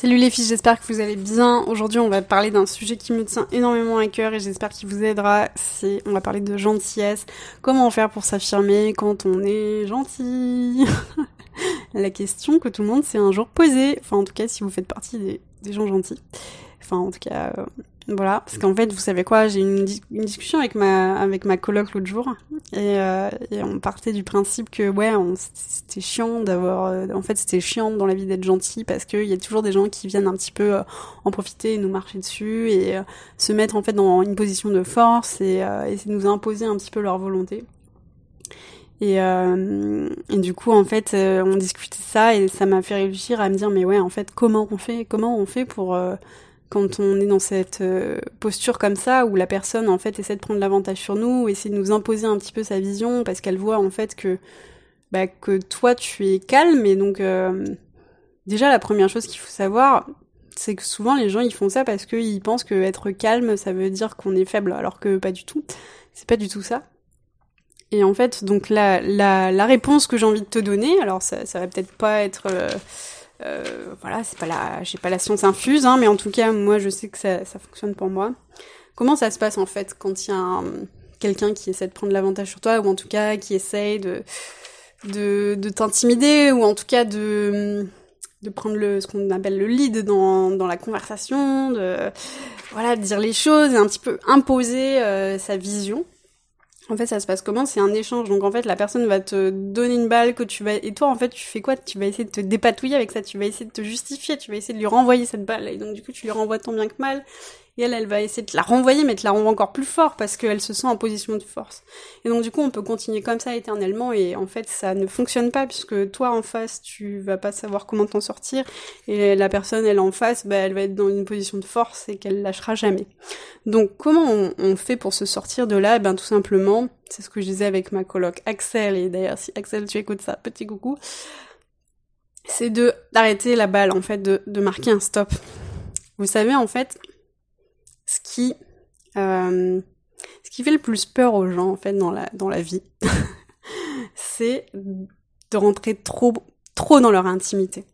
Salut les filles, j'espère que vous allez bien. Aujourd'hui, on va parler d'un sujet qui me tient énormément à cœur et j'espère qu'il vous aidera. C'est, on va parler de gentillesse. Comment faire pour s'affirmer quand on est gentil? La question que tout le monde s'est un jour posée. Enfin, en tout cas, si vous faites partie des, gens gentils. Enfin, en tout cas, euh, voilà, parce qu'en fait, vous savez quoi, j'ai eu une, discussion avec ma avec ma coloc l'autre jour et, euh, on partait du principe que ouais, c'était chiant d'avoir, euh, en fait, c'était chiant dans la vie d'être gentil parce qu'il y a toujours des gens qui viennent un petit peu en profiter et nous marcher dessus et se mettre en fait dans une position de force et essayer de nous imposer un petit peu leur volonté. Et, et, du coup, en fait, on discutait ça et ça m'a fait réfléchir à me dire, mais ouais, en fait, comment on fait, comment on fait pour quand on est dans cette euh, posture comme ça où la personne en fait essaie de prendre l'avantage sur nous, essaie de nous imposer un petit peu sa vision parce qu'elle voit en fait que bah, que toi tu es calme. Et donc euh, déjà la première chose qu'il faut savoir c'est que souvent les gens ils font ça parce qu'ils pensent que être calme ça veut dire qu'on est faible alors que pas du tout. C'est pas du tout ça et en fait donc la réponse que j'ai envie de te donner alors ça ça va peut-être pas être euh, euh, voilà, c'est pas la, j'ai pas la science infuse, hein, mais en tout cas, moi, je sais que ça, ça fonctionne pour moi. Comment ça se passe en fait quand il y a quelqu'un qui essaie de prendre l'avantage sur toi, ou en tout cas qui essaye de de, de t'intimider, ou en tout cas de de prendre le ce qu'on appelle le lead dans, dans la conversation, de voilà, de dire les choses et un petit peu imposer euh, sa vision? En fait, ça se passe comment? C'est un échange. Donc en fait, la personne va te donner une balle que tu vas et toi en fait, tu fais quoi? Tu vas essayer de te dépatouiller avec ça, tu vas essayer de te justifier, tu vas essayer de lui renvoyer cette balle. Et donc du coup, tu lui renvoies tant bien que mal et elle, elle va essayer de la renvoyer, mais te la renvoie encore plus fort parce qu'elle se sent en position de force. Et donc du coup, on peut continuer comme ça éternellement et en fait, ça ne fonctionne pas puisque toi en face, tu vas pas savoir comment t'en sortir et la personne, elle en face, bah, elle va être dans une position de force et qu'elle lâchera jamais. Donc comment on, fait pour se sortir de là? Eh Ben tout simplement, c'est ce que je disais avec ma coloc Axel et d'ailleurs si Axel tu écoutes ça, petit coucou c'est de d'arrêter la balle en fait de, de marquer un stop vous savez en fait ce qui, euh, ce qui fait le plus peur aux gens en fait dans la dans la vie, c'est de rentrer trop trop dans leur intimité.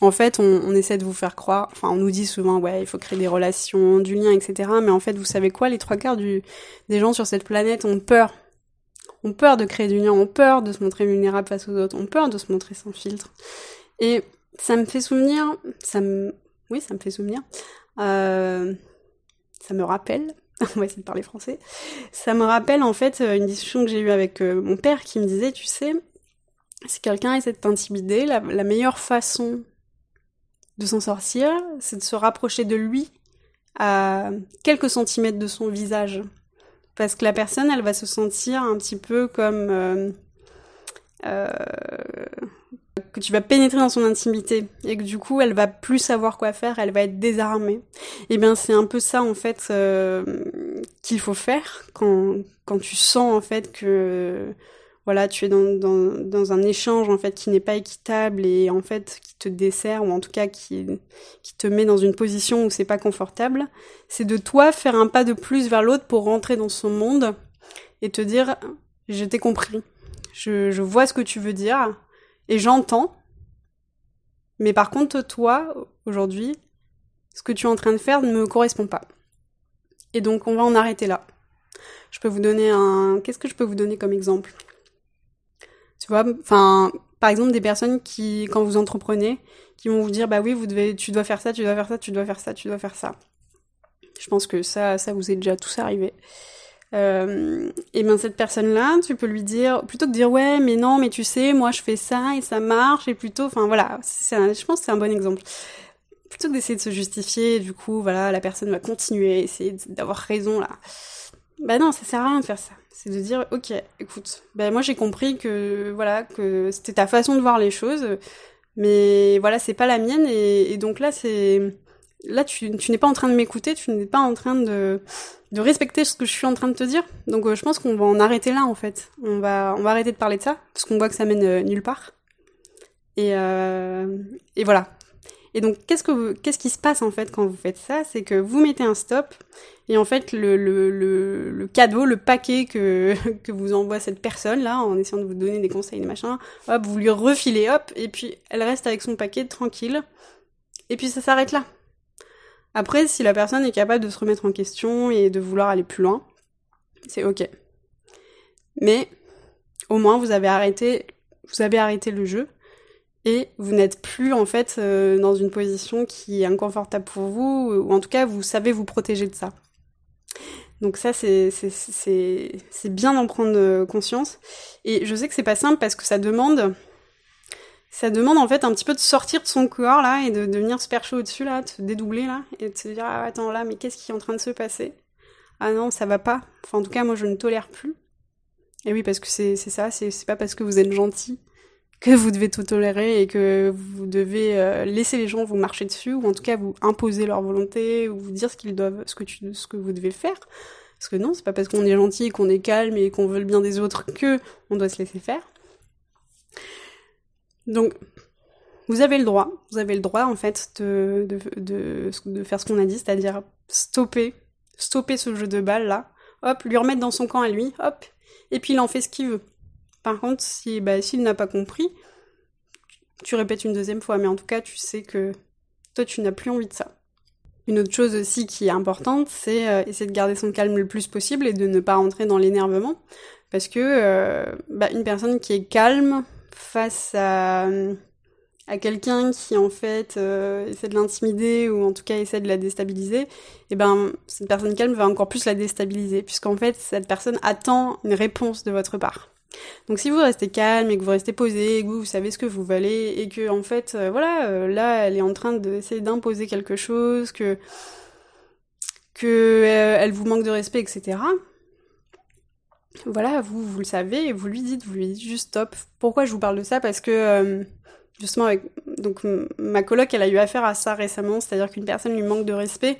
En fait, on, essaie de vous faire croire, enfin, on nous dit souvent, ouais, il faut créer des relations, du lien, etc. Mais en fait, vous savez quoi, les trois quarts des gens sur cette planète ont peur. Ont peur de créer du lien, ont peur de se montrer vulnérable face aux autres, ont peur de se montrer sans filtre. Et ça me fait souvenir, ça me, oui, ça me fait souvenir, euh, ça me rappelle, on va essayer de parler français, ça me rappelle en fait euh, une discussion que j'ai eue avec euh, mon père qui me disait, tu sais, si quelqu'un essaie de t'intimider, la, meilleure façon de s'en sortir, c'est de se rapprocher de lui à quelques centimètres de son visage. Parce que la personne, elle va se sentir un petit peu comme... euh, que tu vas pénétrer dans son intimité et que du coup elle va plus savoir quoi faire, elle va être désarmée. Et eh bien c'est un peu ça en fait euh, qu'il faut faire quand quand tu sens en fait que voilà tu es dans, dans, dans un échange en fait qui n'est pas équitable et en fait qui te dessert ou en tout cas qui qui te met dans une position où c'est pas confortable, c'est de toi faire un pas de plus vers l'autre pour rentrer dans son monde et te dire je t'ai compris. Je, je vois ce que tu veux dire, et j'entends. Mais par contre, toi, aujourd'hui, ce que tu es en train de faire ne me correspond pas. Et donc, on va en arrêter là. Je peux vous donner un. Qu'est-ce que je peux vous donner comme exemple? Tu vois, enfin, par exemple, des personnes qui, quand vous entreprenez, qui vont vous dire, bah oui, vous devez, tu dois faire ça, tu dois faire ça, tu dois faire ça, tu dois faire ça. Je pense que ça, ça vous est déjà tous arrivé. Euh, et bien cette personne-là, tu peux lui dire, plutôt que de dire ouais, mais non, mais tu sais, moi je fais ça et ça marche, et plutôt, enfin voilà, je pense que c'est un bon exemple. Plutôt que d'essayer de se justifier, du coup, voilà, la personne va continuer, essayer d'avoir raison là. Bah non, ça sert à rien de faire ça. C'est de dire, ok, écoute, ben moi j'ai compris que voilà que c'était ta façon de voir les choses, mais voilà, c'est pas la mienne, et donc là c'est là tu, n'es pas en train de m'écouter, tu n'es pas en train de respecter ce que je suis en train de te dire. Donc euh, je pense qu'on va en arrêter là en fait. On va on va arrêter de parler de ça parce qu'on voit que ça mène euh, nulle part. Et euh, et voilà. Et donc qu'est-ce que qu'est-ce qui se passe en fait quand vous faites ça? C'est que vous mettez un stop et en fait le cadeau, le paquet que vous envoie cette personne là en essayant de vous donner des conseils des machins, hop vous lui refilez hop et puis elle reste avec son paquet tranquille Et puis ça s'arrête là. Après, si la personne est capable de se remettre en question et de vouloir aller plus loin, c'est ok. Mais au moins vous avez arrêté, vous avez arrêté le jeu et vous n'êtes plus en fait euh, dans une position qui est inconfortable pour vous ou en tout cas vous savez vous protéger de ça. Donc ça c'est bien d'en prendre euh, conscience et je sais que c'est pas simple parce que ça demande ça demande en fait un petit peu de sortir de son corps là et de, de venir se percher au-dessus là, de se dédoubler là et de se dire ah attends là mais qu'est-ce qui est en train de se passer? Ah non ça va pas. Enfin en tout cas moi je ne tolère plus. Et oui parce que c'est ça, c'est pas parce que vous êtes gentil que vous devez tout tolérer et que vous devez euh, laisser les gens vous marcher dessus ou en tout cas vous imposer leur volonté ou vous dire ce qu'ils doivent, ce que tu, ce que vous devez faire. Parce que non, c'est pas parce qu'on est gentil, qu'on est calme et qu'on veut le bien des autres que on doit se laisser faire. Donc, vous avez le droit, vous avez le droit en fait de, de, de, faire ce qu'on a dit, c'est-à-dire stopper, stopper ce jeu de balle là, hop, lui remettre dans son camp à lui, hop, et puis il en fait ce qu'il veut. Par contre, si bah, s'il n'a pas compris, tu répètes une deuxième fois, mais en tout cas, tu sais que toi, tu n'as plus envie de ça. Une autre chose aussi qui est importante, c'est euh, essayer de garder son calme le plus possible et de ne pas rentrer dans l'énervement, parce que euh, bah, une personne qui est calme face à, à quelqu'un qui en fait euh, essaie de l'intimider ou en tout cas essaie de la déstabiliser, et eh ben cette personne calme va encore plus la déstabiliser puisqu'en fait cette personne attend une réponse de votre part. Donc si vous restez calme et que vous restez posé, et que vous, savez ce que vous valez et que en fait euh, voilà euh, là elle est en train d'essayer d'imposer quelque chose que que elle vous manque de respect etc voilà, vous, le savez, vous lui dites, vous lui dites juste stop. Pourquoi je vous parle de ça? Parce que, euh, justement, donc, ma coloc, elle a eu affaire à ça récemment, c'est-à-dire qu'une personne lui manque de respect,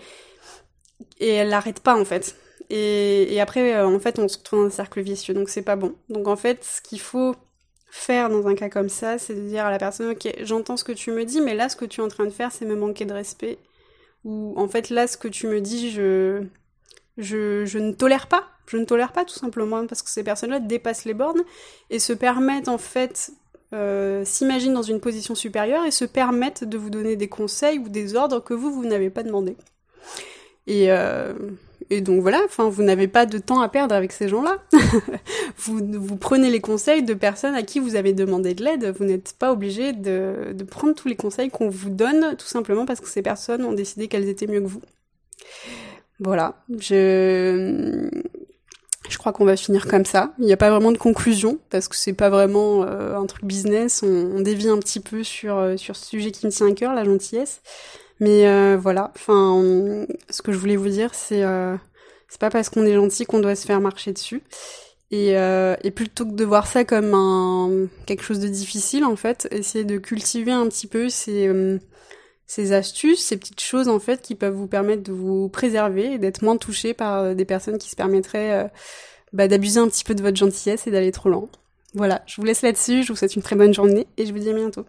et elle l'arrête pas, en fait. Et, après, euh, en fait, on se retrouve dans un cercle vicieux, donc c'est pas bon. Donc, en fait, ce qu'il faut faire dans un cas comme ça, c'est de dire à la personne, ok, j'entends ce que tu me dis, mais là, ce que tu es en train de faire, c'est me manquer de respect. Ou, en fait, là, ce que tu me dis, je, je ne tolère pas je ne tolère pas tout simplement parce que ces personnes-là dépassent les bornes et se permettent en fait euh, s'imaginent dans une position supérieure et se permettent de vous donner des conseils ou des ordres que vous vous n'avez pas demandé. Et euh, et donc voilà, enfin vous n'avez pas de temps à perdre avec ces gens-là. vous vous prenez les conseils de personnes à qui vous avez demandé de l'aide. Vous n'êtes pas obligé de, de prendre tous les conseils qu'on vous donne tout simplement parce que ces personnes ont décidé qu'elles étaient mieux que vous. Voilà, je je crois qu'on va finir comme ça. Il n'y a pas vraiment de conclusion parce que c'est pas vraiment euh, un truc business. On, on, dévie un petit peu sur euh, sur ce sujet qui me tient à cœur, la gentillesse. Mais euh, voilà. Enfin, ce que je voulais vous dire, c'est c'est pas parce qu'on est gentil qu'on doit se faire marcher dessus. Et, et plutôt que de voir ça comme un quelque chose de difficile, en fait, essayer de cultiver un petit peu ces ces astuces, ces petites choses en fait qui peuvent vous permettre de vous préserver et d'être moins touché par euh, des personnes qui se permettraient euh, bah, d'abuser un petit peu de votre gentillesse et d'aller trop loin. Voilà, je vous laisse là-dessus, je vous souhaite une très bonne journée et je vous dis à bientôt.